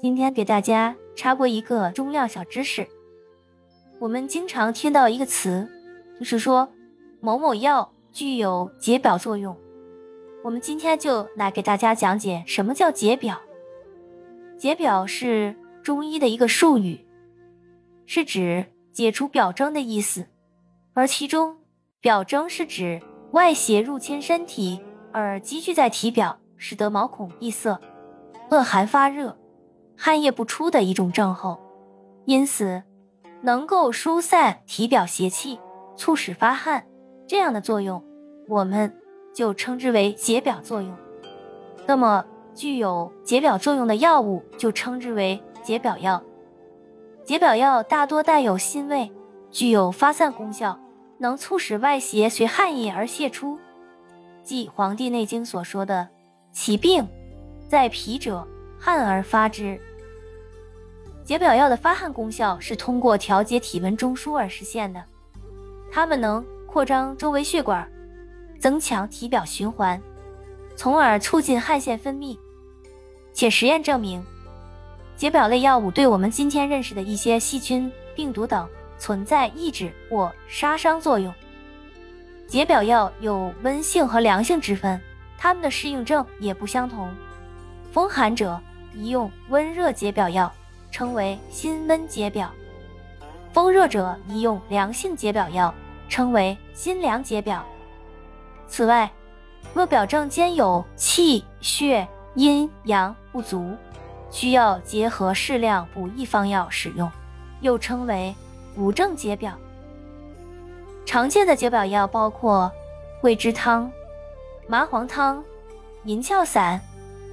今天给大家插播一个中药小知识。我们经常听到一个词，就是说某某药具有解表作用。我们今天就来给大家讲解什么叫解表。解表是中医的一个术语，是指解除表征的意思。而其中表征是指外邪入侵身体而积聚在体表，使得毛孔闭塞、恶寒发热。汗液不出的一种症候，因此能够疏散体表邪气，促使发汗这样的作用，我们就称之为解表作用。那么具有解表作用的药物就称之为解表药。解表药大多带有辛味，具有发散功效，能促使外邪随汗液而泄出，即《黄帝内经》所说的“其病在脾者，汗而发之”。解表药的发汗功效是通过调节体温中枢而实现的，它们能扩张周围血管，增强体表循环，从而促进汗腺分泌。且实验证明，解表类药物对我们今天认识的一些细菌、病毒等存在抑制或杀伤作用。解表药有温性和凉性之分，它们的适应症也不相同。风寒者宜用温热解表药。称为辛温解表，风热者宜用凉性解表药，称为辛凉解表。此外，若表症兼有气血阴阳不足，需要结合适量补益方药使用，又称为补症解表。常见的解表药包括桂枝汤、麻黄汤、银翘散、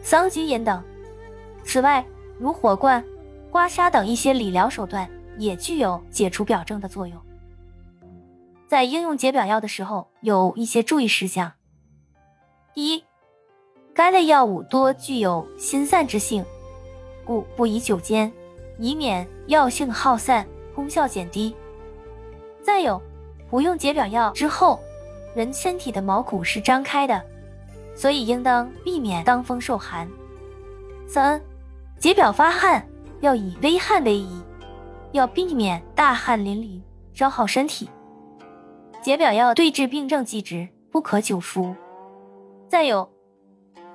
桑菊饮等。此外，如火罐。刮痧等一些理疗手段也具有解除表症的作用。在应用解表药的时候，有一些注意事项：第一，该类药物多具有心散之性，故不宜久煎，以免药性耗散，功效减低。再有，服用解表药之后，人身体的毛孔是张开的，所以应当避免当风受寒。三，解表发汗。要以微汗为宜，要避免大汗淋漓，消耗身体。解表药对治病症即止，不可久服。再有，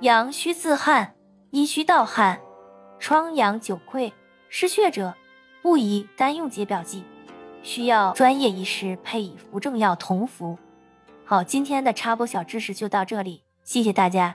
阳虚自汗、阴虚盗汗、疮疡久溃、失血者，不宜单用解表剂，需要专业医师配以扶正药同服。好，今天的插播小知识就到这里，谢谢大家。